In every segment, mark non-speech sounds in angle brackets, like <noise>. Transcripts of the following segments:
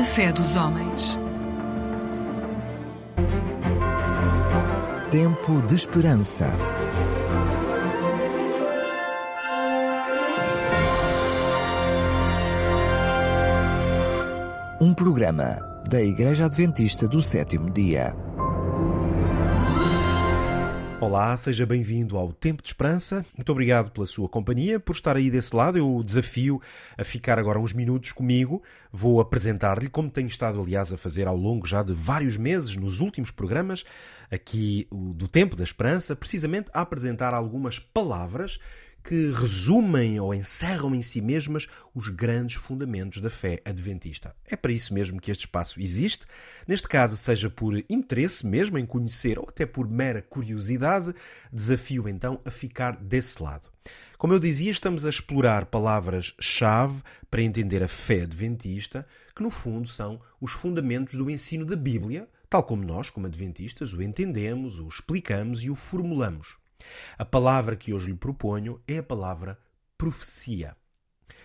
A fé dos homens. Tempo de esperança. Um programa da Igreja Adventista do Sétimo Dia. Olá, seja bem-vindo ao Tempo de Esperança. Muito obrigado pela sua companhia, por estar aí desse lado. Eu desafio a ficar agora uns minutos comigo. Vou apresentar-lhe, como tenho estado, aliás, a fazer ao longo já de vários meses, nos últimos programas, aqui do Tempo da Esperança, precisamente a apresentar algumas palavras que resumem ou encerram em si mesmas os grandes fundamentos da fé adventista. É para isso mesmo que este espaço existe. Neste caso, seja por interesse mesmo em conhecer ou até por mera curiosidade, desafio então a ficar desse lado. Como eu dizia, estamos a explorar palavras-chave para entender a fé adventista, que no fundo são os fundamentos do ensino da Bíblia, tal como nós, como adventistas, o entendemos, o explicamos e o formulamos. A palavra que hoje lhe proponho é a palavra profecia.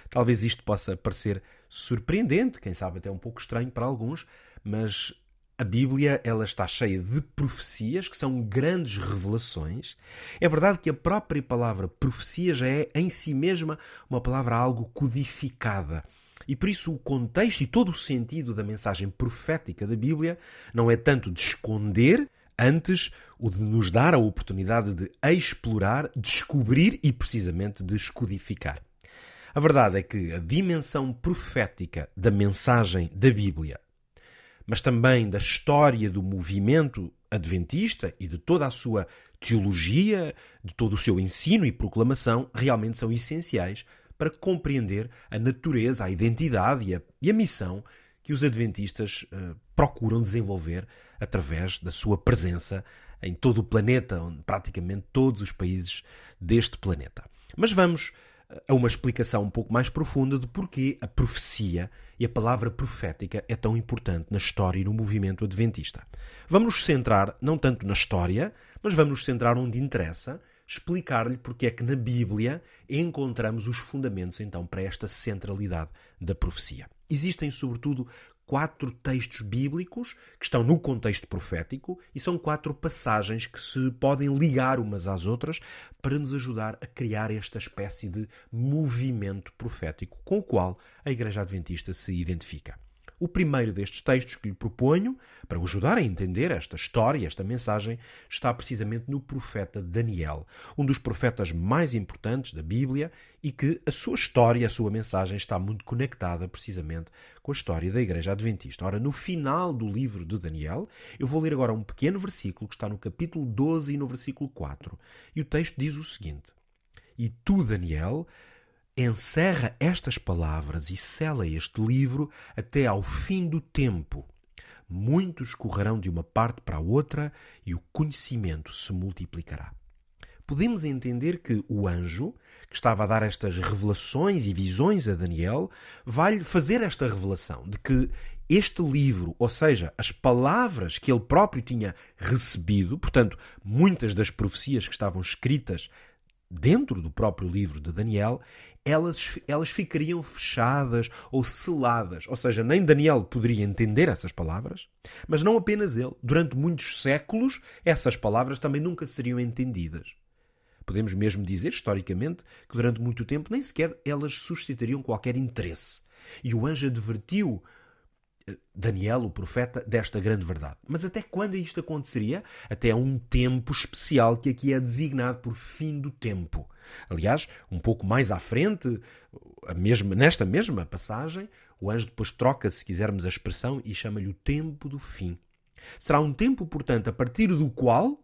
Talvez isto possa parecer surpreendente, quem sabe até um pouco estranho para alguns, mas a Bíblia ela está cheia de profecias que são grandes revelações. É verdade que a própria palavra profecia já é em si mesma uma palavra algo codificada. E por isso o contexto e todo o sentido da mensagem profética da Bíblia não é tanto de esconder Antes, o de nos dar a oportunidade de explorar, descobrir e precisamente descodificar. A verdade é que a dimensão profética da mensagem da Bíblia, mas também da história do movimento adventista e de toda a sua teologia, de todo o seu ensino e proclamação, realmente são essenciais para compreender a natureza, a identidade e a, e a missão que os adventistas uh, procuram desenvolver através da sua presença em todo o planeta, praticamente todos os países deste planeta. Mas vamos eh, a uma explicação um pouco mais profunda de porquê a profecia e a palavra profética é tão importante na história e no movimento adventista. Vamos nos centrar não tanto na história, mas vamos nos centrar onde interessa, explicar-lhe porque é que na Bíblia encontramos os fundamentos então para esta centralidade da profecia. Existem, sobretudo, quatro textos bíblicos que estão no contexto profético e são quatro passagens que se podem ligar umas às outras para nos ajudar a criar esta espécie de movimento profético com o qual a Igreja Adventista se identifica. O primeiro destes textos que lhe proponho, para o ajudar a entender esta história, esta mensagem, está precisamente no profeta Daniel, um dos profetas mais importantes da Bíblia e que a sua história, a sua mensagem está muito conectada precisamente com a história da Igreja Adventista. Ora, no final do livro de Daniel, eu vou ler agora um pequeno versículo que está no capítulo 12 e no versículo 4. E o texto diz o seguinte: E tu, Daniel, encerra estas palavras e sela este livro até ao fim do tempo. Muitos correrão de uma parte para a outra e o conhecimento se multiplicará. Podemos entender que o anjo, que estava a dar estas revelações e visões a Daniel, vai-lhe fazer esta revelação de que este livro, ou seja, as palavras que ele próprio tinha recebido, portanto, muitas das profecias que estavam escritas dentro do próprio livro de Daniel, elas, elas ficariam fechadas ou seladas. Ou seja, nem Daniel poderia entender essas palavras, mas não apenas ele. Durante muitos séculos, essas palavras também nunca seriam entendidas. Podemos mesmo dizer, historicamente, que durante muito tempo nem sequer elas suscitariam qualquer interesse. E o anjo advertiu Daniel, o profeta, desta grande verdade. Mas até quando isto aconteceria? Até um tempo especial que aqui é designado por fim do tempo. Aliás, um pouco mais à frente, mesma, nesta mesma passagem, o anjo depois troca, se quisermos a expressão, e chama-lhe o tempo do fim. Será um tempo, portanto, a partir do qual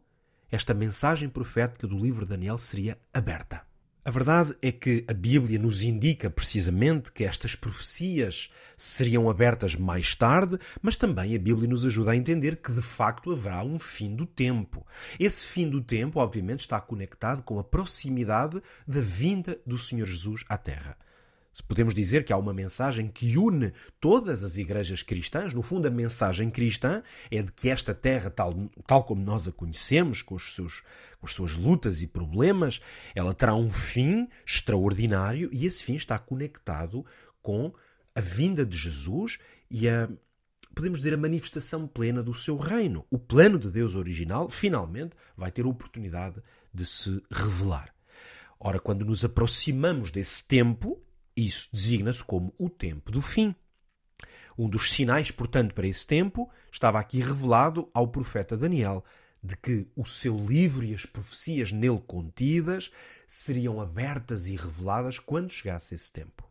esta mensagem profética do livro de Daniel seria aberta. A verdade é que a Bíblia nos indica precisamente que estas profecias seriam abertas mais tarde, mas também a Bíblia nos ajuda a entender que de facto haverá um fim do tempo. Esse fim do tempo, obviamente, está conectado com a proximidade da vinda do Senhor Jesus à Terra. Se podemos dizer que há uma mensagem que une todas as igrejas cristãs, no fundo a mensagem cristã é de que esta terra, tal, tal como nós a conhecemos, com, os seus, com as suas lutas e problemas, ela terá um fim extraordinário e esse fim está conectado com a vinda de Jesus e a, podemos dizer, a manifestação plena do seu reino. O plano de Deus original, finalmente, vai ter a oportunidade de se revelar. Ora, quando nos aproximamos desse tempo, isso designa-se como o tempo do fim. Um dos sinais, portanto, para esse tempo estava aqui revelado ao profeta Daniel, de que o seu livro e as profecias nele contidas seriam abertas e reveladas quando chegasse esse tempo.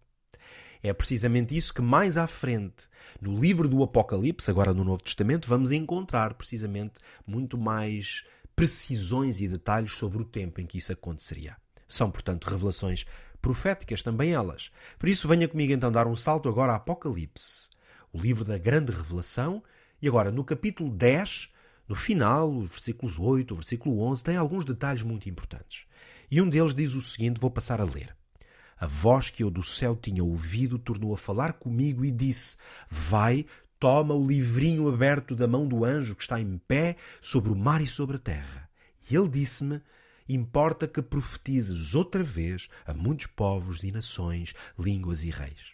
É precisamente isso que mais à frente, no livro do Apocalipse, agora no Novo Testamento, vamos encontrar precisamente muito mais precisões e detalhes sobre o tempo em que isso aconteceria. São, portanto, revelações proféticas também elas. Por isso, venha comigo então dar um salto agora a Apocalipse, o livro da grande revelação, e agora no capítulo 10, no final, os versículos 8, o versículo 11, tem alguns detalhes muito importantes. E um deles diz o seguinte: vou passar a ler. A voz que eu do céu tinha ouvido tornou a falar comigo e disse: Vai, toma o livrinho aberto da mão do anjo que está em pé sobre o mar e sobre a terra. E ele disse-me: Importa que profetizes outra vez a muitos povos e nações, línguas e reis.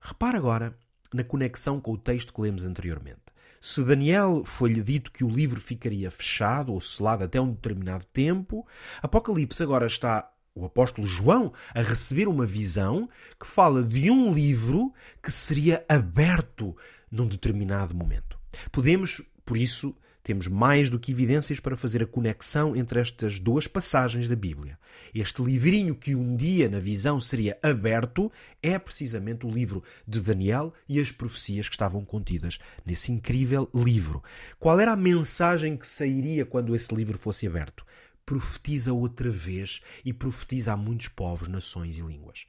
Repara agora na conexão com o texto que lemos anteriormente. Se Daniel foi-lhe dito que o livro ficaria fechado ou selado até um determinado tempo, Apocalipse agora está o apóstolo João a receber uma visão que fala de um livro que seria aberto num determinado momento. Podemos, por isso, temos mais do que evidências para fazer a conexão entre estas duas passagens da Bíblia. Este livrinho que um dia na visão seria aberto é precisamente o livro de Daniel e as profecias que estavam contidas nesse incrível livro. Qual era a mensagem que sairia quando esse livro fosse aberto? Profetiza outra vez e profetiza a muitos povos, nações e línguas.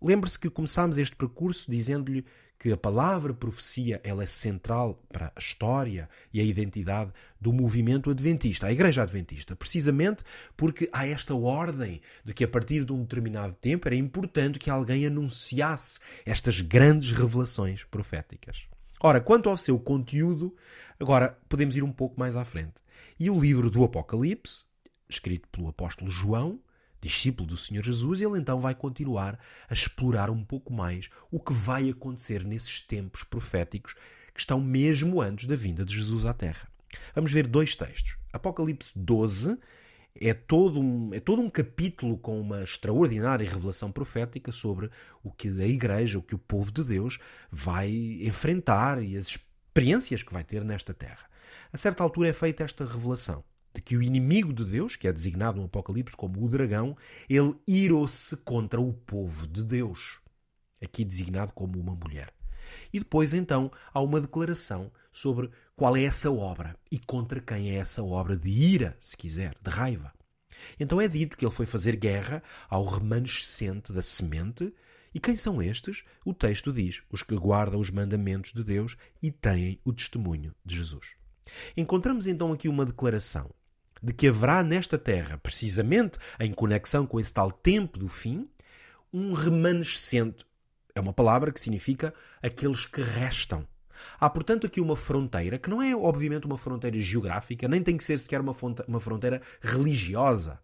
Lembre-se que começámos este percurso dizendo-lhe que a palavra profecia ela é central para a história e a identidade do movimento adventista, a Igreja Adventista, precisamente porque há esta ordem de que a partir de um determinado tempo era importante que alguém anunciasse estas grandes revelações proféticas. Ora, quanto ao seu conteúdo, agora podemos ir um pouco mais à frente. E o livro do Apocalipse, escrito pelo apóstolo João, discípulo do Senhor Jesus, ele então vai continuar a explorar um pouco mais o que vai acontecer nesses tempos proféticos que estão mesmo antes da vinda de Jesus à Terra. Vamos ver dois textos. Apocalipse 12 é todo um, é todo um capítulo com uma extraordinária revelação profética sobre o que a Igreja, o que o povo de Deus vai enfrentar e as experiências que vai ter nesta terra. A certa altura é feita esta revelação de que o inimigo de Deus, que é designado no Apocalipse como o dragão, ele irou-se contra o povo de Deus, aqui designado como uma mulher. E depois, então, há uma declaração sobre qual é essa obra e contra quem é essa obra de ira, se quiser, de raiva. Então é dito que ele foi fazer guerra ao remanescente da semente. E quem são estes? O texto diz: os que guardam os mandamentos de Deus e têm o testemunho de Jesus. Encontramos então aqui uma declaração de que haverá nesta terra, precisamente em conexão com esse tal tempo do fim, um remanescente. É uma palavra que significa aqueles que restam. Há, portanto, aqui uma fronteira que não é, obviamente, uma fronteira geográfica, nem tem que ser sequer uma fronteira religiosa.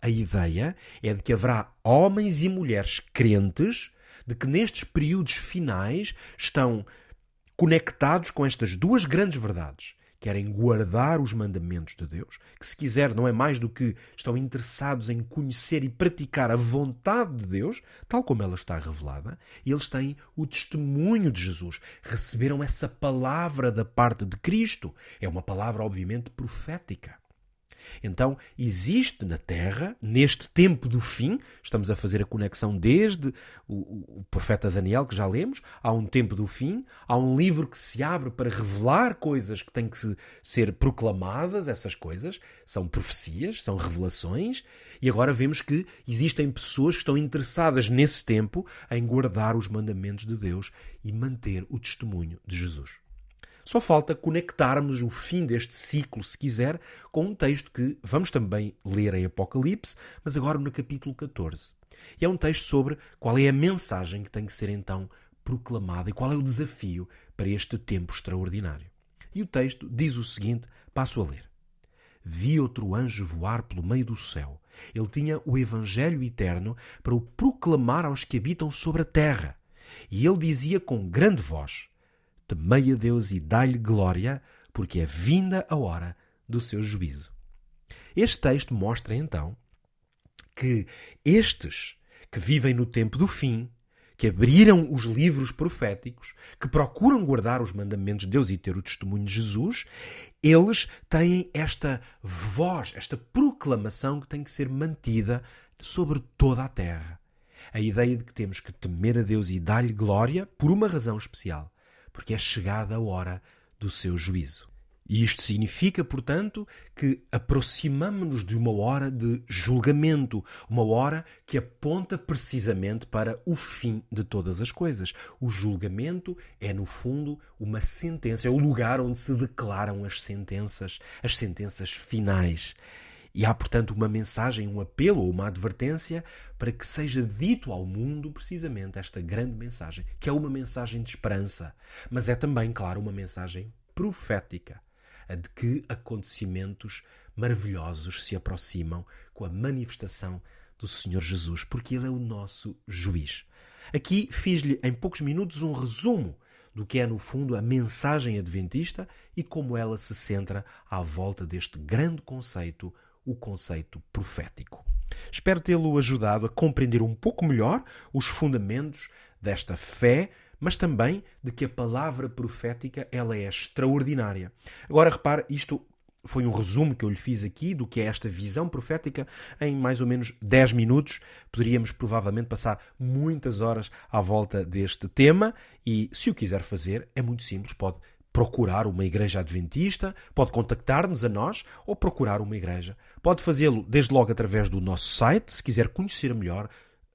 A ideia é de que haverá homens e mulheres crentes de que nestes períodos finais estão conectados com estas duas grandes verdades querem guardar os mandamentos de Deus, que se quiser não é mais do que estão interessados em conhecer e praticar a vontade de Deus, tal como ela está revelada, e eles têm o testemunho de Jesus, receberam essa palavra da parte de Cristo. É uma palavra obviamente profética. Então, existe na Terra, neste tempo do fim, estamos a fazer a conexão desde o, o, profeta Daniel, que já lemos, há um tempo do fim, há um livro que se abre para revelar coisas que têm que ser proclamadas, essas coisas são profecias, são revelações, e agora vemos que existem pessoas que estão interessadas nesse tempo em guardar os mandamentos de Deus e manter o testemunho de Jesus. Só falta conectarmos o fim deste ciclo, se quiser, com um texto que vamos também ler em Apocalipse, mas agora no capítulo 14. E é um texto sobre qual é a mensagem que tem que ser então proclamada e qual é o desafio para este tempo extraordinário. E o texto diz o seguinte: passo a ler. Vi outro anjo voar pelo meio do céu. Ele tinha o Evangelho eterno para o proclamar aos que habitam sobre a terra E ele dizia com grande voz: Temei a Deus e dai-lhe glória, porque é vinda a hora do seu juízo. Este texto mostra então que estes que vivem no tempo do fim, que abriram os livros proféticos, que procuram guardar os mandamentos de Deus e ter o testemunho de Jesus, eles têm esta voz, esta proclamação que tem que ser mantida sobre toda a terra. A ideia de que temos que temer a Deus e dar-lhe glória por uma razão especial, porque é chegada a hora do seu juízo. E isto significa, portanto, que aproximamos-nos de uma hora de julgamento, uma hora que aponta precisamente para o fim de todas as coisas. O julgamento é, no fundo, uma sentença, é o lugar onde se declaram as sentenças, as sentenças finais. E há, portanto, uma mensagem, um apelo ou uma advertência para que seja dito ao mundo precisamente esta grande mensagem, que é uma mensagem de esperança, mas é também, claro, uma mensagem profética a de que acontecimentos maravilhosos se aproximam com a manifestação do Senhor Jesus, porque Ele é o nosso juiz. Aqui fiz-lhe em poucos minutos um resumo do que é, no fundo, a mensagem adventista e como ela se centra à volta deste grande conceito, o conceito profético. Espero tê-lo ajudado a compreender um pouco melhor os fundamentos desta fé mas também de que a palavra profética ela é extraordinária. Agora repare, isto foi um resumo que eu lhe fiz aqui do que é esta visão profética em mais ou menos 10 minutos. Poderíamos provavelmente passar muitas horas à volta deste tema e, se o quiser fazer, é muito simples, pode procurar uma igreja adventista, pode contactar-nos a nós ou procurar uma igreja. Pode fazê-lo desde logo através do nosso site, se quiser conhecer melhor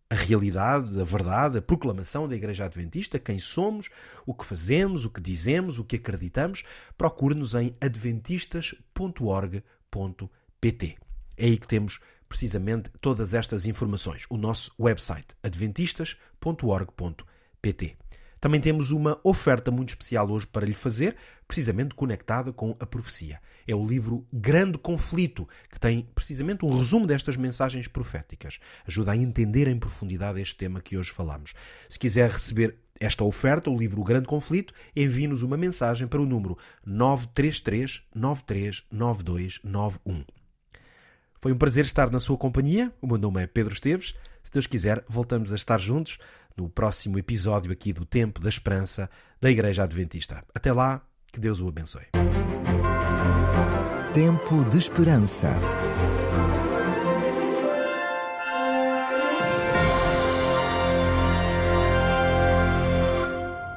a realidade, a verdade, a proclamação da Igreja Adventista, quem somos, o que fazemos, o que dizemos, o que acreditamos, procure-nos em adventistas.org.pt. É aí que temos precisamente todas estas informações. O nosso website adventistas.org.pt. Também temos uma oferta muito especial hoje para lhe fazer, precisamente conectada com a profecia. É o livro Grande Conflito, que tem precisamente um resumo destas mensagens proféticas. Ajuda a entender em profundidade este tema que hoje falamos. Se quiser receber esta oferta, o livro Grande Conflito, envie-nos uma mensagem para o número 933 939291. Foi um prazer estar na sua companhia. O meu nome é Pedro Esteves. Se Deus quiser, voltamos a estar juntos no próximo episódio aqui do Tempo da Esperança da Igreja Adventista. Até lá, que Deus o abençoe. Tempo de Esperança.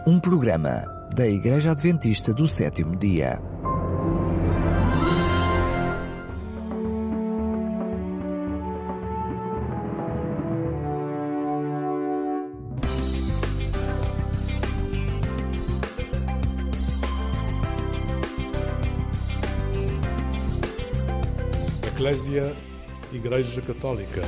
Um programa da Igreja Adventista do Sétimo Dia. Eclésia Igreja Católica.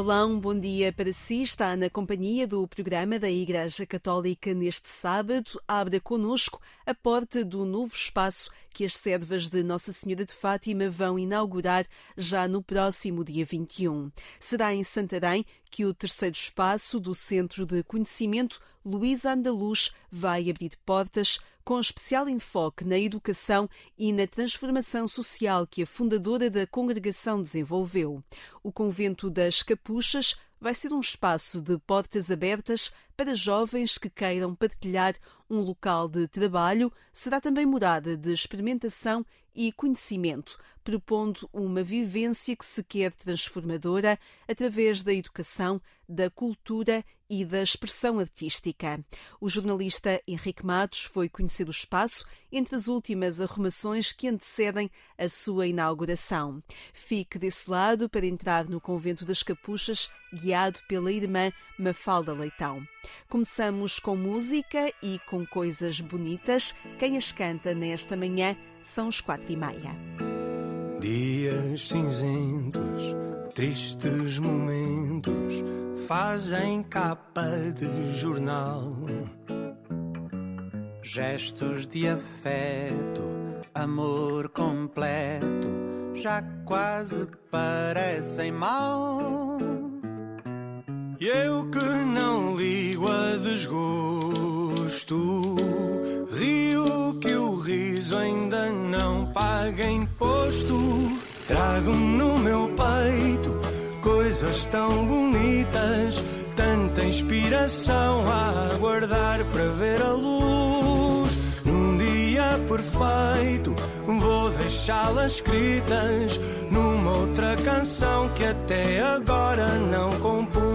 Olá, um bom dia para si. Está na companhia do programa da Igreja Católica neste sábado. Abra conosco a porta do novo espaço que as servas de Nossa Senhora de Fátima vão inaugurar já no próximo dia 21. Será em Santarém que o terceiro espaço do Centro de Conhecimento Luís Andaluz vai abrir portas com especial enfoque na educação e na transformação social que a fundadora da congregação desenvolveu. O Convento das Capuchas vai ser um espaço de portas abertas para jovens que queiram partilhar um local de trabalho, será também morada de experimentação e conhecimento, propondo uma vivência que se quer transformadora através da educação, da cultura e da expressão artística. O jornalista Henrique Matos foi conhecer o espaço entre as últimas arrumações que antecedem a sua inauguração. Fique desse lado para entrar no Convento das Capuchas, guiado pela irmã Mafalda Leitão. Começamos com música e com coisas bonitas. Quem as canta nesta manhã são os quatro e meia. Dias cinzentos, tristes momentos fazem capa de jornal. Gestos de afeto, amor completo, já quase parecem mal. E eu que não ligo a desgosto, ainda não paga imposto. Trago no meu peito coisas tão bonitas, tanta inspiração a aguardar para ver a luz. Num dia perfeito, vou deixá-las escritas numa outra canção que até agora não compus.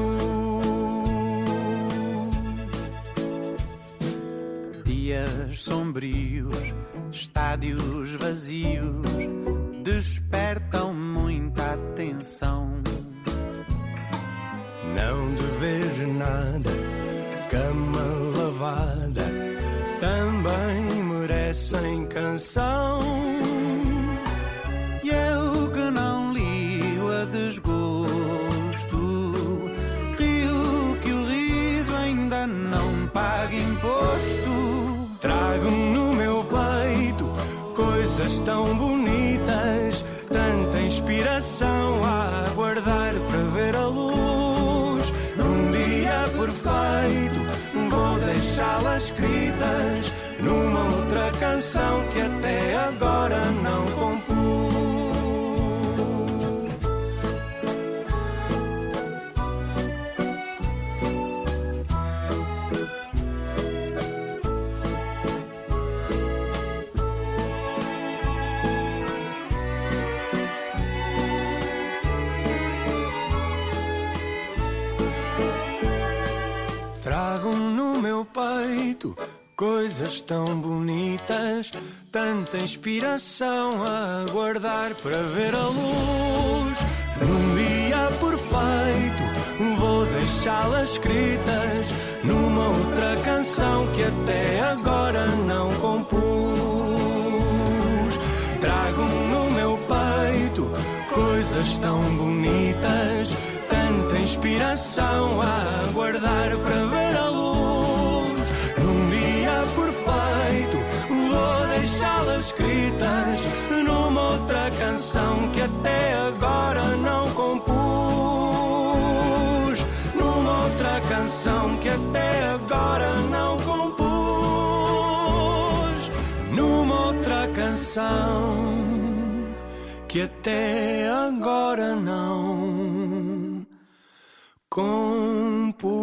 Sombrios, estádios vazios, despertam muita atenção. Canção que até agora não compus. Trago no meu peito coisas tão bonitas, tanta inspiração a aguardar para ver a luz. Num dia perfeito, vou deixá-las escritas numa outra canção que até agora não compus. Trago no meu peito coisas tão bonitas, tanta inspiração a aguardar para que até agora não compus.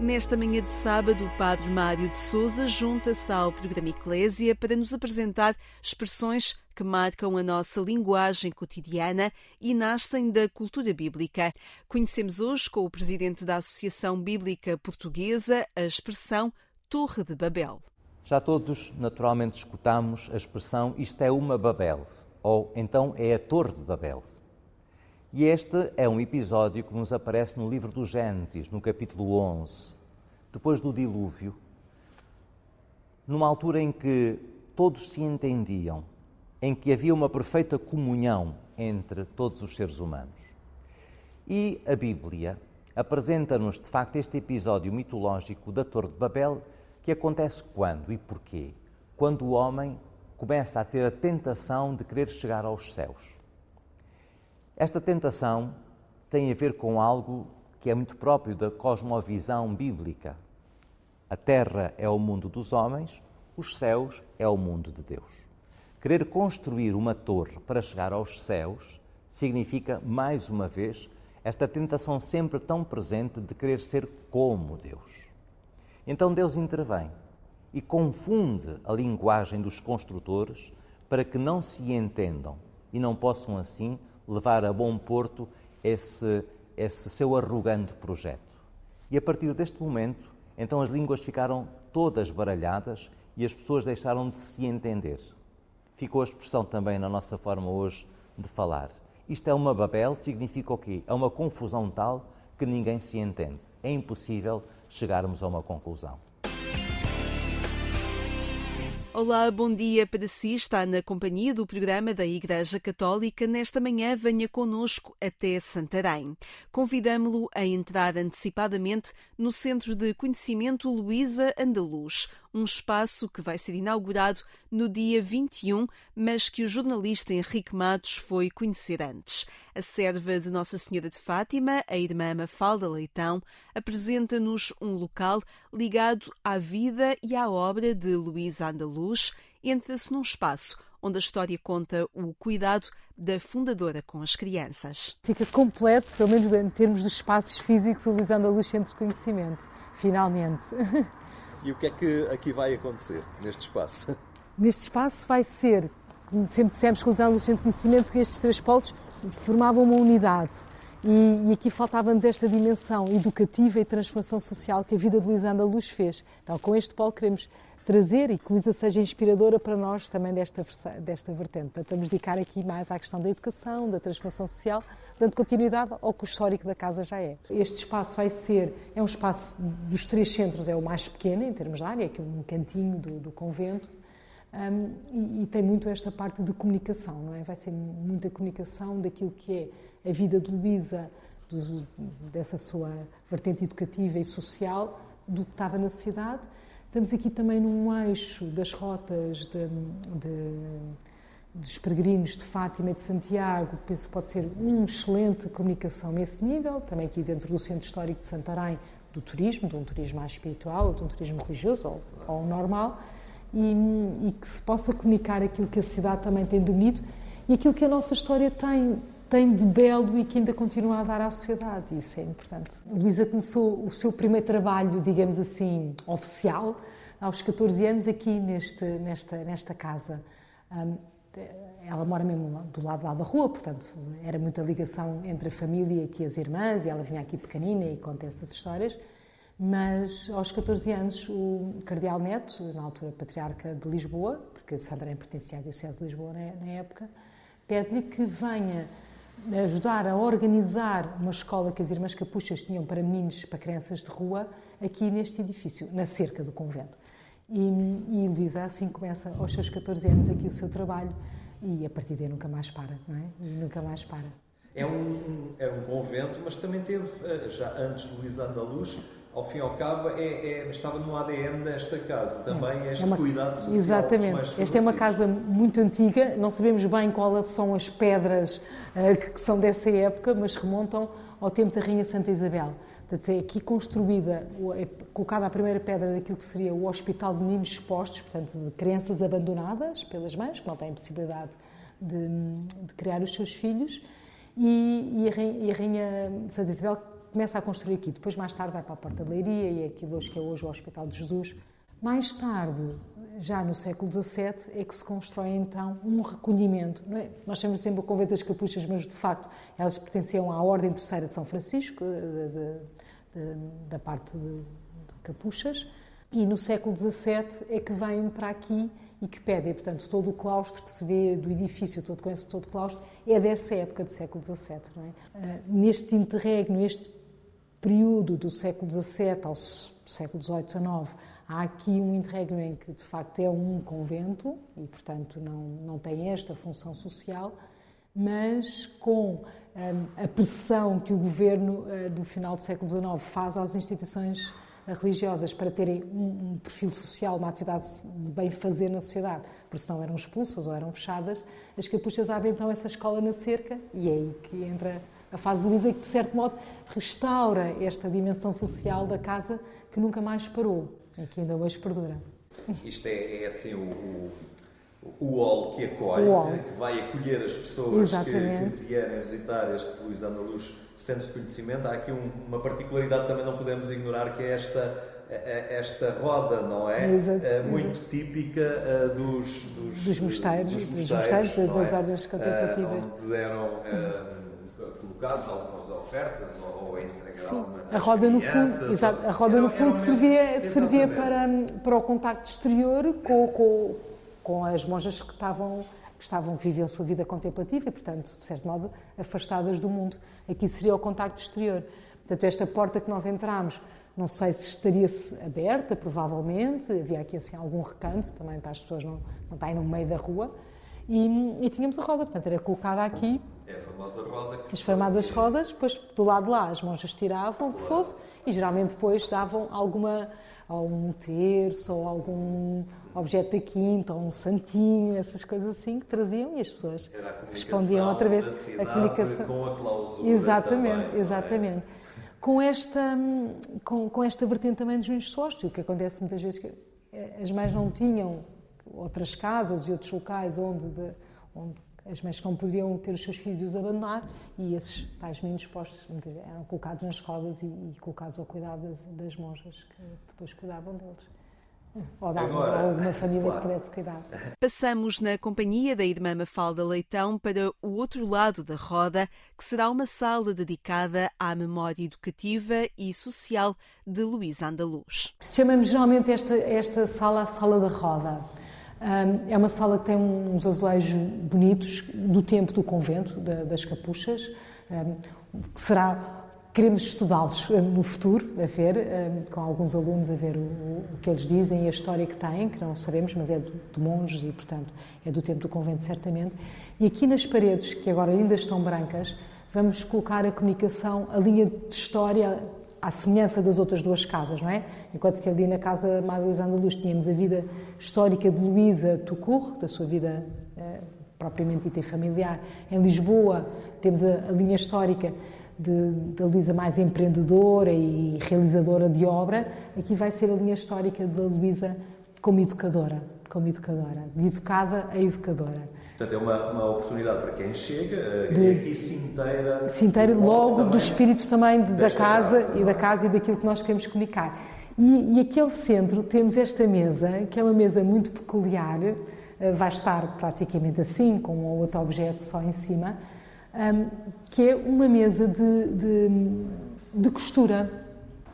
Nesta manhã de sábado, o Padre Mário de Souza junta-se ao programa Eclésia para nos apresentar expressões que marcam a nossa linguagem cotidiana e nascem da cultura bíblica. Conhecemos hoje com o presidente da Associação Bíblica Portuguesa a expressão Torre de Babel. Já todos naturalmente escutamos a expressão isto é uma Babel, ou então é a Torre de Babel. E este é um episódio que nos aparece no livro do Gênesis, no capítulo 11. Depois do dilúvio, numa altura em que todos se entendiam, em que havia uma perfeita comunhão entre todos os seres humanos. E a Bíblia apresenta-nos, de facto, este episódio mitológico da Torre de Babel que acontece quando e porquê? Quando o homem começa a ter a tentação de querer chegar aos céus. Esta tentação tem a ver com algo que é muito próprio da cosmovisão bíblica. A terra é o mundo dos homens, os céus é o mundo de Deus. Querer construir uma torre para chegar aos céus significa, mais uma vez, esta tentação sempre tão presente de querer ser como Deus. Então Deus intervém e confunde a linguagem dos construtores para que não se entendam e não possam assim levar a bom porto esse, esse seu arrogante projeto. E a partir deste momento, então as línguas ficaram todas baralhadas e as pessoas deixaram de se entender. Ficou a expressão também na nossa forma hoje de falar. Isto é uma Babel, significa o quê? É uma confusão tal que ninguém se entende. É impossível chegarmos a uma conclusão. Olá, bom dia para si. Está na companhia do programa da Igreja Católica. Nesta manhã, venha conosco até Santarém. Convidamo-lo a entrar antecipadamente no Centro de Conhecimento Luísa Andaluz, um espaço que vai ser inaugurado no dia 21, mas que o jornalista Henrique Matos foi conhecer antes. A serva de Nossa Senhora de Fátima, a irmã Mafalda Leitão, apresenta-nos um local ligado à vida e à obra de Luísa Andaluz. Entra-se num espaço onde a história conta o cuidado da fundadora com as crianças. Fica completo, pelo menos em termos dos espaços físicos, o Lisandro Luz Centro de Conhecimento, finalmente. <laughs> E o que é que aqui vai acontecer neste espaço? Neste espaço vai ser, sempre dissemos com os Centro de Conhecimento que estes três polos formavam uma unidade. E, e aqui faltava-nos esta dimensão educativa e transformação social que a vida de Lisandra Luz fez. Então, com este polo queremos trazer e que Luísa seja inspiradora para nós também desta, desta vertente. Portanto, vamos dedicar aqui mais à questão da educação, da transformação social, dando continuidade ao que o histórico da casa já é. Este espaço vai ser, é um espaço dos três centros, é o mais pequeno em termos de área, que é um cantinho do, do convento, um, e, e, tem muito esta parte de comunicação, não é? Vai ser muita comunicação daquilo que é a vida de Luísa, dessa sua vertente educativa e social, do que estava na cidade, Estamos aqui também num eixo das rotas de, de, dos peregrinos de Fátima e de Santiago, penso que pode ser uma excelente comunicação nesse nível, também aqui dentro do Centro Histórico de Santarém, do turismo, de um turismo mais espiritual, de um turismo religioso, ou, ou normal, e, e, que se possa comunicar aquilo que a cidade também tem domínio e aquilo que a nossa história tem, tem de belo e que ainda continua a dar à sociedade. Isso é importante. Luísa começou o seu primeiro trabalho, digamos assim, oficial, aos 14 anos aqui neste, nesta, nesta casa. Um, ela mora mesmo do lado lá da rua, portanto, era muita ligação entre a família e as irmãs, e ela vinha aqui pequenina e conta essas histórias. Mas aos 14 anos, o Cardeal Neto, na altura patriarca de Lisboa, porque Santarém pertencia à Diocese de Lisboa na época, pede-lhe que venha ajudar a organizar uma escola que as Irmãs Capuchas tinham para meninos, para crianças de rua, aqui neste edifício, na cerca do convento. E, e Luísa assim começa aos seus 14 anos aqui o seu trabalho e a partir daí nunca mais para, não é? E nunca mais para. É um, é um convento, mas também teve, eh, já antes de Luísa Andaluz, ao fim e ao cabo, é, é, estava no ADN desta casa, também é, este é uma, cuidado social. Exatamente. Esta é uma casa muito antiga, não sabemos bem quais são as pedras uh, que são dessa época, mas remontam ao tempo da Rainha Santa Isabel. Portanto, é aqui construída, é colocada a primeira pedra daquilo que seria o Hospital de Meninos Expostos, portanto, de crianças abandonadas pelas mães, que não têm possibilidade de, de criar os seus filhos, e, e, a Rainha, e a Rainha Santa Isabel começa a construir aqui. Depois, mais tarde, vai para a Porta de Leiria e é aquilo que é hoje o Hospital de Jesus. Mais tarde, já no século XVII, é que se constrói então um recolhimento. É? Nós chamamos sempre o Convento das Capuchas, mas de facto elas pertenciam à Ordem Terceira de São Francisco, de, de, de, da parte de, Capuchas, e no século XVII é que vêm para aqui e que pedem, portanto, todo o claustro que se vê do edifício, todo conhece todo o claustro, é dessa época do século XVII. É? Uh, neste interregno, este período do século XVII ao século XVIII, XIX, há aqui um interregno em que, de facto, é um convento e, portanto, não, não tem esta função social, mas com um, a pressão que o governo uh, do final do século XIX faz às instituições religiosas para terem um, perfil social, uma atividade de bem-fazer na sociedade, porque senão eram expulsas ou eram fechadas, as capuchas abrem então essa escola na cerca e é aí que entra a fase Luísa que, de certo modo, restaura esta dimensão social da casa que nunca mais parou e que ainda hoje perdura. Isto é, é assim o, o, hall que acolhe, né, que vai acolher as pessoas que, que, vierem visitar este Luís Andaluz Centro de Conhecimento. Há aqui um, uma particularidade também não podemos ignorar, que é esta esta roda, não é? Exato, é muito típica dos, dos, dos mosteiros, dos mosteiros, das é? ordens contemplativas. Onde eram colocados algumas ofertas ou, ou Sim, a roda no fundo, exato, a roda no fundo servia, servia para, para o contacto exterior com, com, com as monjas que estavam que estavam viviam a sua vida contemplativa e, portanto, de certo modo, afastadas do mundo. Aqui seria o contacto exterior. Portanto, esta porta que nós entramos, não sei se estaria -se aberta, provavelmente, havia aqui assim algum recanto também para as pessoas não, não estarem no meio da rua, e, e tínhamos a roda, portanto, era colocada aqui é a famosa roda. As famosas rodas, depois do lado de lá as monjas tiravam o que fosse e geralmente depois davam alguma ou um terço, ou algum objeto da quinta, ou um santinho, essas coisas assim que traziam e as pessoas respondiam outra vez. a comunicação com a clausura. Exatamente, também, é? exatamente. É? Com esta, com, com esta vertente também dos vinhos sócios, o que acontece muitas vezes que as mães não tinham outras casas e outros locais onde, de, onde as mães não poderiam ter os seus filhos e os abandonar e esses tais meninos postos eram colocados nas rodas e, e colocados ao cuidado das, das monjas que depois cuidavam deles. Ou davam Agora, alguma família claro. que pudesse cuidar. Passamos na companhia da irmã Mafalda Leitão para o outro lado da roda, que será uma sala dedicada à memória educativa e social de Luísa Andaluz. Chamamos geralmente esta, esta sala a Sala da Roda. É uma sala que tem uns azulejos bonitos do tempo do convento, das capuchas, que será queremos estudá-los eh, no futuro, a ver, com alguns alunos, a ver o, que eles dizem e a história que têm, que não sabemos, mas é de monges e, portanto, é do tempo do convento, certamente. E aqui nas paredes, que agora ainda estão brancas, vamos colocar a comunicação, a linha de história à semelhança das outras duas casas, não é? Enquanto que ali na casa Madre Luísa Andaluz tínhamos a vida histórica de Luísa Tucur, da sua vida eh, propriamente dita e familiar. Em Lisboa temos a, a linha histórica da Luísa mais empreendedora e realizadora de obra. Aqui vai ser a linha histórica da Luísa como educadora, como educadora, de educada a educadora. Portanto, é uma, uma oportunidade para quem chega eh, de, e aqui se inteira. Se inteira logo dos espíritos também de, da casa, casa, e da casa e daquilo que nós queremos comunicar. E, e aqui ao centro temos esta mesa, que é uma mesa muito peculiar, eh, vai estar praticamente assim, com um ou outro objeto só em cima, que é uma mesa de, de, de costura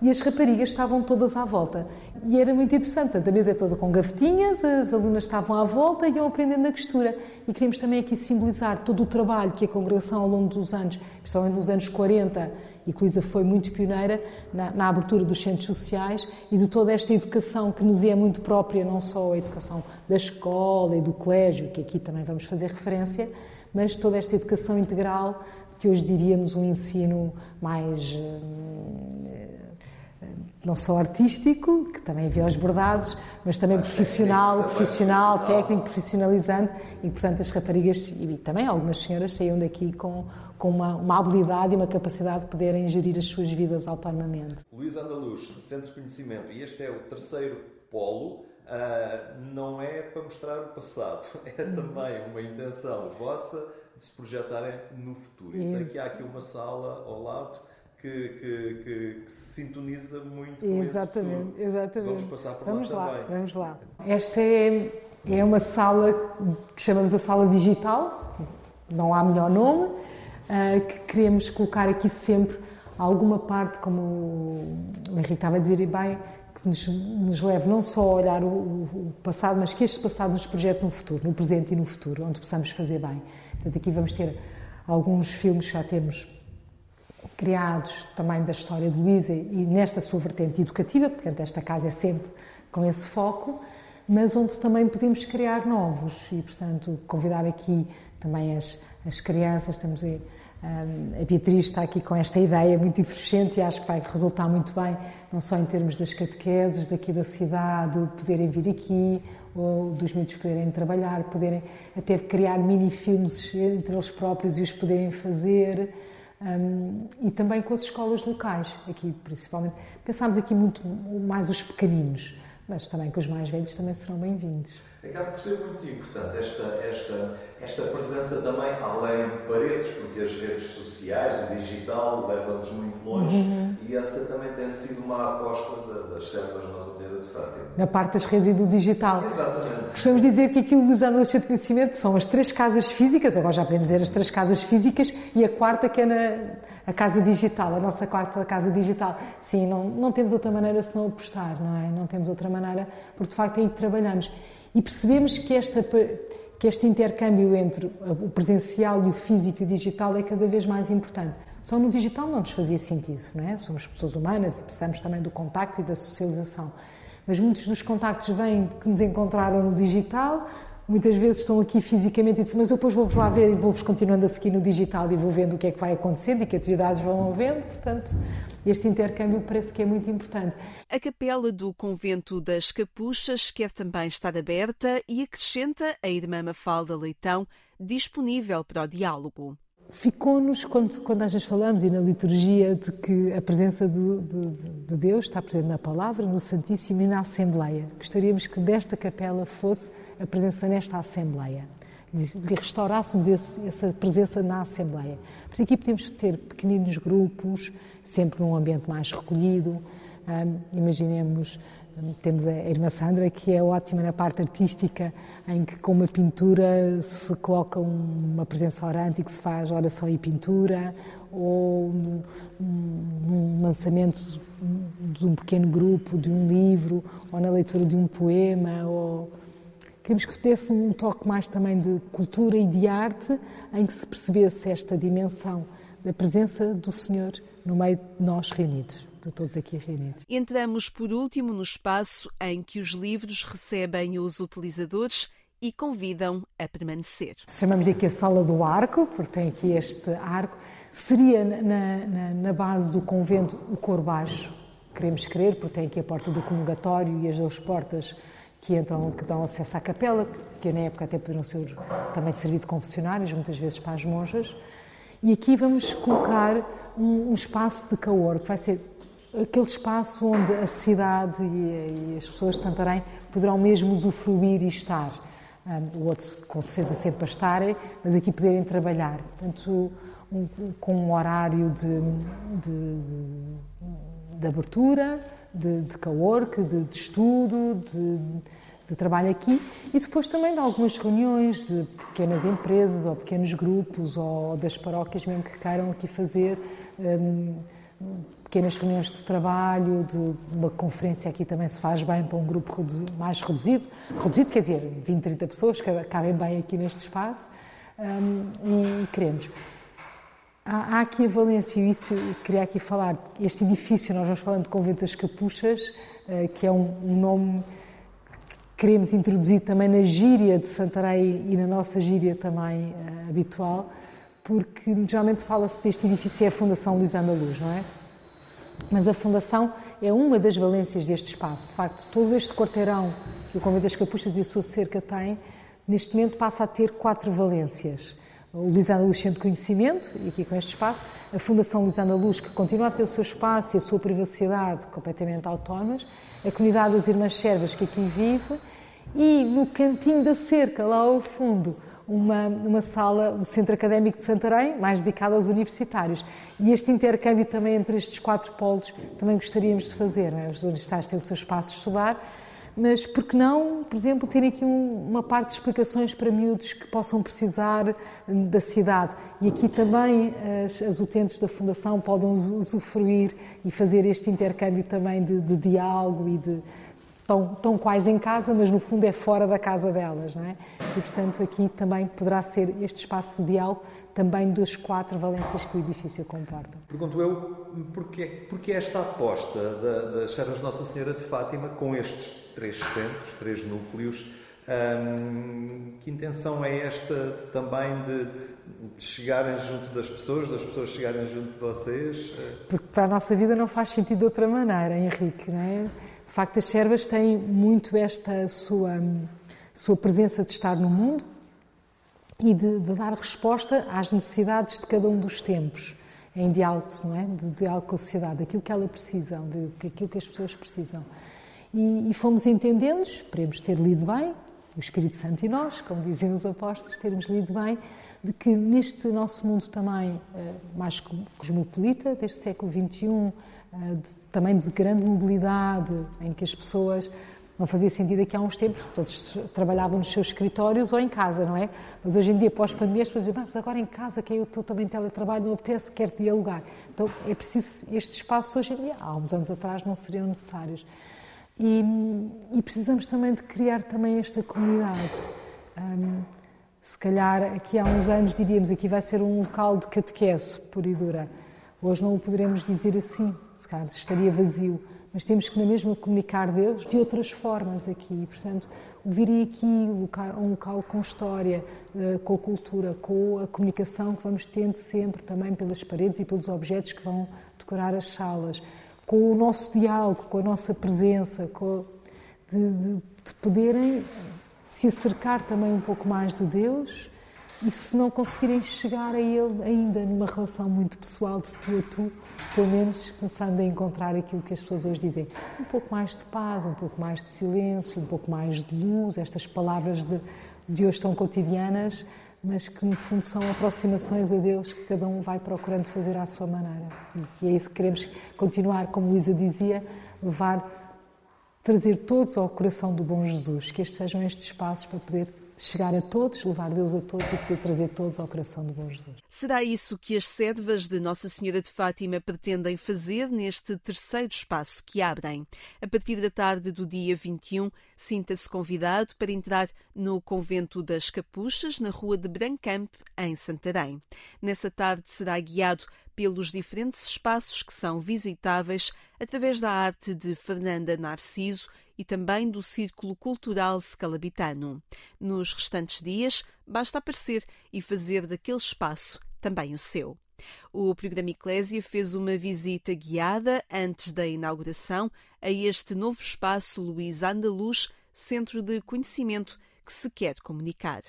e as raparigas estavam todas à volta. E era muito interessante, a mesa é toda com gavetinhas, as alunas estavam à volta e iam aprendendo a costura. E queríamos também aqui simbolizar todo o trabalho que a congregação ao longo dos anos, principalmente nos anos 40, e que Luísa foi muito pioneira na, na, abertura dos centros sociais e de toda esta educação que nos é muito própria, não só a educação da escola e do colégio, que aqui também vamos fazer referência, mas toda esta educação integral que hoje diríamos um ensino mais hum, não só artístico, que também havia os bordados, mas também profissional, técnico, profissional, técnico, profissionalizante, e portanto as raparigas e também algumas senhoras saíam daqui com, com uma, uma habilidade e uma capacidade de poderem gerir as suas vidas autonomamente. Luís Andaluz, Centro de Conhecimento, e este é o terceiro polo, uh, não é para mostrar o passado, <laughs> é também uma intenção vossa de se projetarem no futuro. E sei que há aqui uma sala ao lado que, que, que, que, se sintoniza muito com exatamente, esse Exatamente. Vamos passar por vamos lá, lá também. Vamos lá. Esta é, é uma sala que chamamos a sala digital, não há melhor nome, uh, que queremos colocar aqui sempre alguma parte, como o Henrique estava a dizer, e bem, que nos, nos leve não só a olhar o, o, passado, mas que este passado nos projete no futuro, no presente e no futuro, onde possamos fazer bem. Portanto, aqui vamos ter alguns filmes, já temos criados também da história de Luísa e nesta sua vertente educativa, portanto esta casa é sempre com esse foco, mas onde também podemos criar novos e, portanto, convidar aqui também as, as crianças, estamos aí, a Beatriz está aqui com esta ideia muito efervescente e acho que vai resultar muito bem, não só em termos das catequeses daqui da cidade, poderem vir aqui, ou dos miúdos poderem trabalhar, poderem até criar mini-filmes entre eles próprios e os poderem fazer um, e também com as escolas locais, aqui principalmente. Pensámos aqui muito mais os pequeninos, mas também que os mais velhos também serão bem-vindos. Acaba por ser muito importante esta, esta, esta presença também além de paredes, porque as redes sociais, o digital levam-nos muito longe uhum. e essa também tem sido uma aposta das certas Nossa Senhora de Fátima. Na parte das redes e do digital. Exatamente. Costumamos dizer que aquilo dos anos de conhecimento são as três casas físicas, agora já podemos dizer as três casas físicas e a quarta que é na, a casa digital, a nossa quarta casa digital. Sim, não, não temos outra maneira senão apostar, não é? Não temos outra maneira, porque de facto é aí trabalhamos. E percebemos que, esta, que este intercâmbio entre o presencial e o físico e o digital é cada vez mais importante. Só no digital não nos fazia sentido, não é? Somos pessoas humanas e precisamos também do contacto e da socialização. Mas muitos dos contactos vêm que nos encontraram no digital, muitas vezes estão aqui fisicamente e dizem, mas eu depois vou-vos lá ver e vou-vos continuando a seguir no digital e vou vendo o que é que vai acontecendo e que atividades vão havendo, portanto, este intercâmbio parece que é muito importante. A capela do convento das Capuchas quer também estar aberta e acrescenta a irmã Mafalda Leitão disponível para o diálogo. Ficou-nos, quando, quando às vezes falamos e na liturgia, de que a presença do, de, de Deus está presente na palavra, no Santíssimo e na Assembleia. Gostaríamos que desta capela fosse a presença nesta Assembleia. Lhe restaurássemos esse, essa presença na Assembleia. Por isso aqui podemos ter pequeninos grupos, sempre num ambiente mais recolhido. Imaginemos temos a irmã Sandra, que é ótima na parte artística, em que com uma pintura se coloca uma presença orante e que se faz oração e pintura, ou num lançamento de um pequeno grupo, de um livro, ou na leitura de um poema, ou... Queríamos que desse um toque mais também de cultura e de arte, em que se percebesse esta dimensão da presença do Senhor no meio de nós reunidos de todos aqui reunidos. Entramos por último no espaço em que os livros recebem os utilizadores e convidam a permanecer. Chamamos aqui a Sala do Arco, porque tem aqui este arco. Seria na, na, na base do convento o cor baixo, queremos crer, porque tem aqui a porta do comungatório e as duas portas que entram, que dão acesso à capela, que na época até poderiam ser também servir de confessionários, muitas vezes para as monjas. E aqui vamos colocar um, um espaço de caor, que vai ser aquele espaço onde a cidade e, as pessoas de Santarém poderão mesmo usufruir e estar. Um, o outro, com certeza, sempre a estarem, mas aqui poderem trabalhar. Portanto, um, com um horário de, de, de abertura, de, de cowork, de, de estudo, de, de, trabalho aqui e depois também de algumas reuniões de pequenas empresas ou pequenos grupos ou das paróquias mesmo que queiram aqui fazer. Um, pequenas reuniões de trabalho, de uma conferência aqui também se faz bem para um grupo mais reduzido. Reduzido quer dizer 20, 30 pessoas que cabem bem aqui neste espaço um, e queremos. Há, há, aqui a Valência, e isso queria aqui falar, este edifício, nós vamos falando de Convento das Capuchas, uh, que é um, um nome que queremos introduzir também na gíria de Santarém e na nossa gíria também uh, habitual, porque geralmente fala-se deste edifício é a Fundação Luís Luz, não é? Mas a Fundação é uma das valências deste espaço. De facto, todo este quarteirão que o Convento das Capuchas e a sua cerca tem, neste momento passa a ter quatro valências. O Luizana Luz Centro de Conhecimento, e aqui com este espaço, a Fundação Luizana Luz, que continua a ter o seu espaço e a sua privacidade completamente autónomas, a comunidade das Irmãs Servas, que aqui vive, e no cantinho da cerca, lá ao fundo, uma, uma sala, o Centro Académico de Santarém, mais dedicado aos universitários. E este intercâmbio também entre estes quatro polos também gostaríamos de fazer. É? Os universitários têm o seu espaço de estudar, mas por que não, por exemplo, terem aqui um, uma parte de explicações para miúdos que possam precisar da cidade. E aqui também as, as utentes da Fundação podem usufruir e fazer este intercâmbio também de, de diálogo e de estão, estão quase em casa, mas no fundo é fora da casa delas, não é? E portanto aqui também poderá ser este espaço de diálogo também das quatro valências que o edifício comporta. Pergunto eu, porquê, porquê esta aposta das da Serras Nossa Senhora de Fátima com estes três centros, três núcleos? Hum, que intenção é esta também de, de, chegarem junto das pessoas, das pessoas chegarem junto de vocês? Porque para a nossa vida não faz sentido de outra maneira, Henrique, não é? De facto, as servas têm muito esta sua, sua presença de estar no mundo e de, de, dar resposta às necessidades de cada um dos tempos, em diálogo, não é? De diálogo com a sociedade, daquilo que ela precisa, de, aquilo que as pessoas precisam. E, e fomos entendendo, esperemos ter lido bem, o Espírito Santo e nós, como diziam os apóstolos, termos lido bem, de que neste nosso mundo também eh, mais cosmopolita, deste século XXI, de, também de grande mobilidade, em que as pessoas não fazia sentido aqui há uns tempos, todos trabalhavam nos seus escritórios ou em casa, não é? Mas hoje em dia, pós-pandemia, as pessoas dizem, mas agora em casa, que eu estou também em teletrabalho, não apetece, quero dialogar. Então, é preciso, estes espaços hoje em dia, há uns anos atrás, não seriam necessários. E, e precisamos também de criar também esta comunidade. Se calhar, aqui há uns anos, diríamos, aqui vai ser um local de catequese, pura e dura. Hoje não o poderemos dizer assim, se calhar estaria vazio, mas temos que na mesma comunicar Deus de outras formas aqui. Portanto, virem aqui um local com história, eh, com cultura, com a comunicação que vamos tendo sempre também pelas paredes e pelos objetos que vão decorar as salas, com o nosso diálogo, com a nossa presença, com, de, de, de poderem se acercar também um pouco mais de Deus e se não conseguirem chegar a Ele ainda numa relação muito pessoal de tu a tu, pelo menos começando a encontrar aquilo que as pessoas hoje dizem, um pouco mais de paz, um pouco mais de silêncio, um pouco mais de luz, estas palavras de, de hoje tão cotidianas, mas que no fundo são aproximações a Deus que cada um vai procurando fazer à sua maneira. E é isso que queremos continuar, como Luísa dizia, levar, trazer todos ao coração do bom Jesus, que estes sejam estes espaços para poder chegar a todos, levar Deus a todos e trazer todos ao coração do bom Jesus. Será isso que as sedvas de Nossa Senhora de Fátima pretendem fazer neste terceiro espaço que abrem? A partir da tarde do dia 21, sinta-se convidado para entrar no Convento das Capuchas, na Rua de Brancamp, em Santarém. Nessa tarde será guiado pelos diferentes espaços que são visitáveis através da arte de Fernanda Narciso e também do Círculo Cultural Scalabitano. Nos restantes dias, basta aparecer e fazer daquele espaço também o seu. O programa Eclésia fez uma visita guiada antes da inauguração a este novo espaço Luís Andaluz, Centro de Conhecimento que se quer comunicar.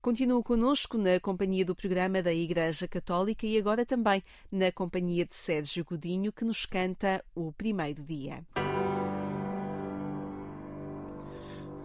Continua conosco na companhia do programa da Igreja Católica e agora também na companhia de Sérgio Godinho, que nos canta o primeiro dia.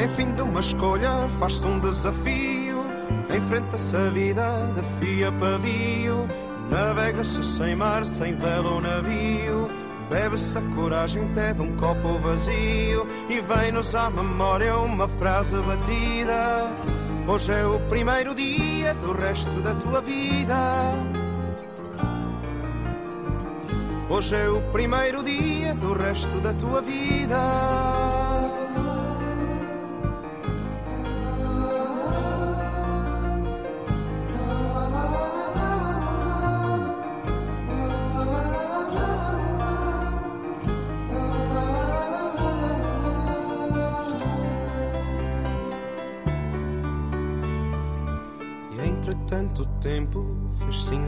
E em fim de uma escolha faz-se um desafio. Enfrenta-se a vida de fia pavio. Navega-se sem mar, sem vela ou navio. Bebe-se a coragem até de um copo vazio. E vem-nos à memória uma frase batida. Hoje é o primeiro dia do resto da tua vida. Hoje é o primeiro dia do resto da tua vida.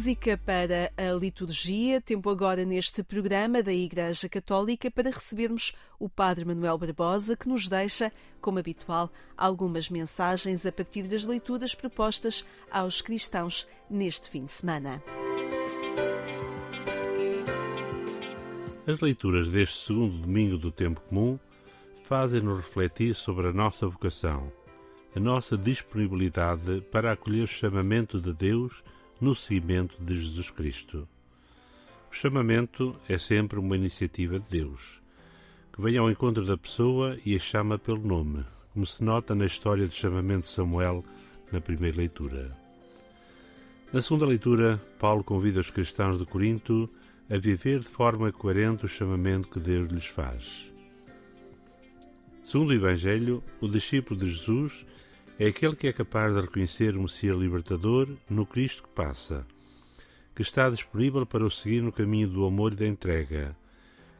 Música para a liturgia, tempo agora neste programa da Igreja Católica para recebermos o Padre Manuel Barbosa, que nos deixa, como habitual, algumas mensagens a partir das leituras propostas aos cristãos neste fim de semana. As leituras deste segundo domingo do tempo comum fazem-nos refletir sobre a nossa vocação, a nossa disponibilidade para acolher o chamamento de Deus no seguimento de Jesus Cristo. O chamamento é sempre uma iniciativa de Deus, que vem ao encontro da pessoa e a chama pelo nome, como se nota na história do chamamento de Samuel na primeira leitura. Na segunda leitura, Paulo convida os cristãos de Corinto a viver de forma coerente o chamamento que Deus lhes faz. Segundo o Evangelho, o discípulo de Jesus é aquele que é capaz de reconhecer o Messias libertador no Cristo que passa, que está disponível para o seguir no caminho do amor e da entrega,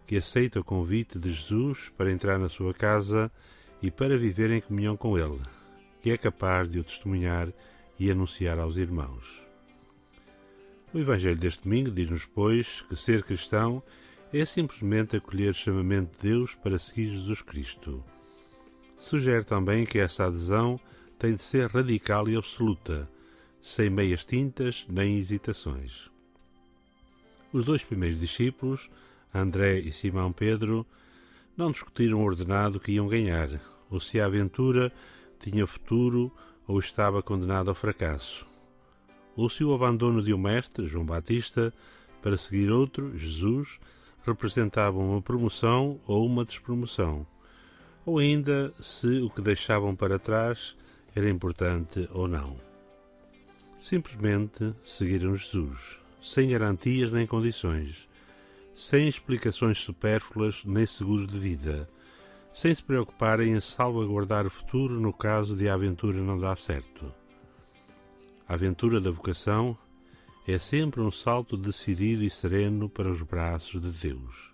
que aceita o convite de Jesus para entrar na sua casa e para viver em comunhão com Ele, que é capaz de o testemunhar e anunciar aos irmãos. O Evangelho deste domingo diz-nos, pois, que ser cristão é simplesmente acolher o chamamento de Deus para seguir Jesus Cristo. Sugere também que essa adesão tem de ser radical e absoluta, sem meias tintas nem hesitações. Os dois primeiros discípulos, André e Simão Pedro, não discutiram o ordenado que iam ganhar, ou se a aventura tinha futuro ou estava condenada ao fracasso, ou se o abandono de um mestre, João Batista, para seguir outro, Jesus, representava uma promoção ou uma despromoção, ou ainda se o que deixavam para trás era importante ou não. Simplesmente seguiram Jesus, sem garantias nem condições, sem explicações supérfluas nem seguros de vida, sem se preocuparem em salvaguardar o futuro no caso de a aventura não dar certo. A aventura da vocação é sempre um salto decidido e sereno para os braços de Deus.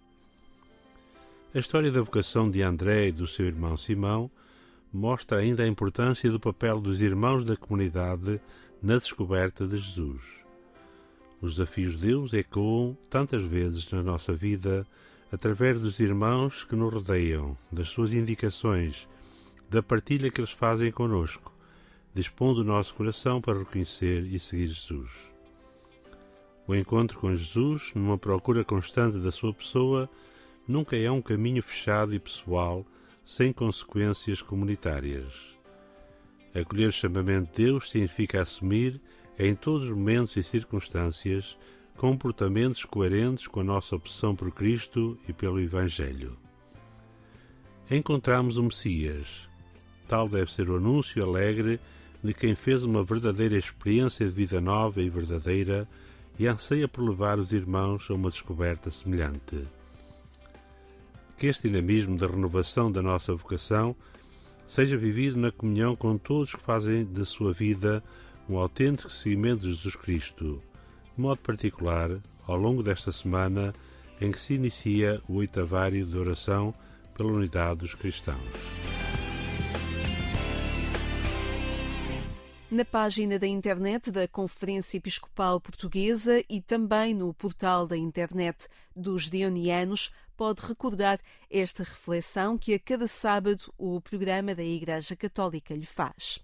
A história da vocação de André e do seu irmão Simão mostra ainda a importância do papel dos irmãos da comunidade na descoberta de Jesus. Os desafios de Deus ecoam tantas vezes na nossa vida através dos irmãos que nos rodeiam, das suas indicações, da partilha que eles fazem conosco, dispondo o nosso coração para reconhecer e seguir Jesus. O encontro com Jesus, numa procura constante da sua pessoa, nunca é um caminho fechado e pessoal sem consequências comunitárias. Acolher o chamamento de Deus significa assumir, em todos os momentos e circunstâncias, comportamentos coerentes com a nossa opção por Cristo e pelo Evangelho. Encontramos o Messias. Tal deve ser o anúncio alegre de quem fez uma verdadeira experiência de vida nova e verdadeira e anseia por levar os irmãos a uma descoberta semelhante que este dinamismo da renovação da nossa vocação seja vivido na comunhão com todos que fazem da sua vida um autêntico seguimento de Jesus Cristo, de modo particular ao longo desta semana em que se inicia o oitavário de oração pela unidade dos cristãos. Na página da internet da Conferência Episcopal Portuguesa e também no portal da internet dos Dionianos, pode recordar esta reflexão que a cada sábado o programa da Igreja Católica lhe faz.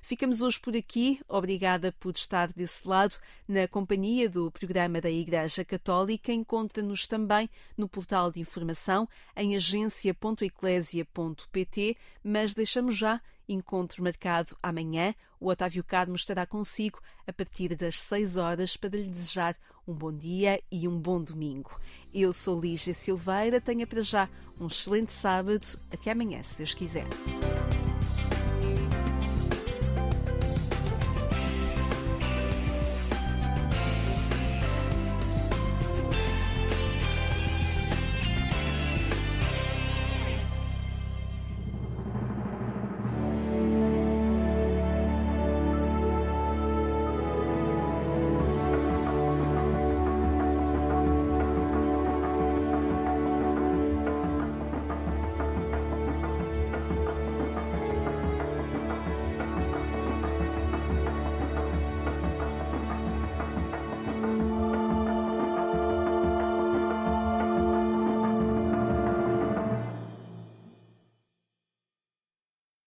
Ficamos hoje por aqui. Obrigada por estar desse lado na companhia do programa da Igreja Católica. Encontra-nos também no portal de informação em agência.eclésia.pt, mas deixamos já Encontro marcado amanhã. O Otávio Carmo estará consigo a partir das 6 horas para lhe desejar um bom dia e um bom domingo. Eu sou Lígia Silveira, tenha para já um excelente sábado. Até amanhã, se Deus quiser.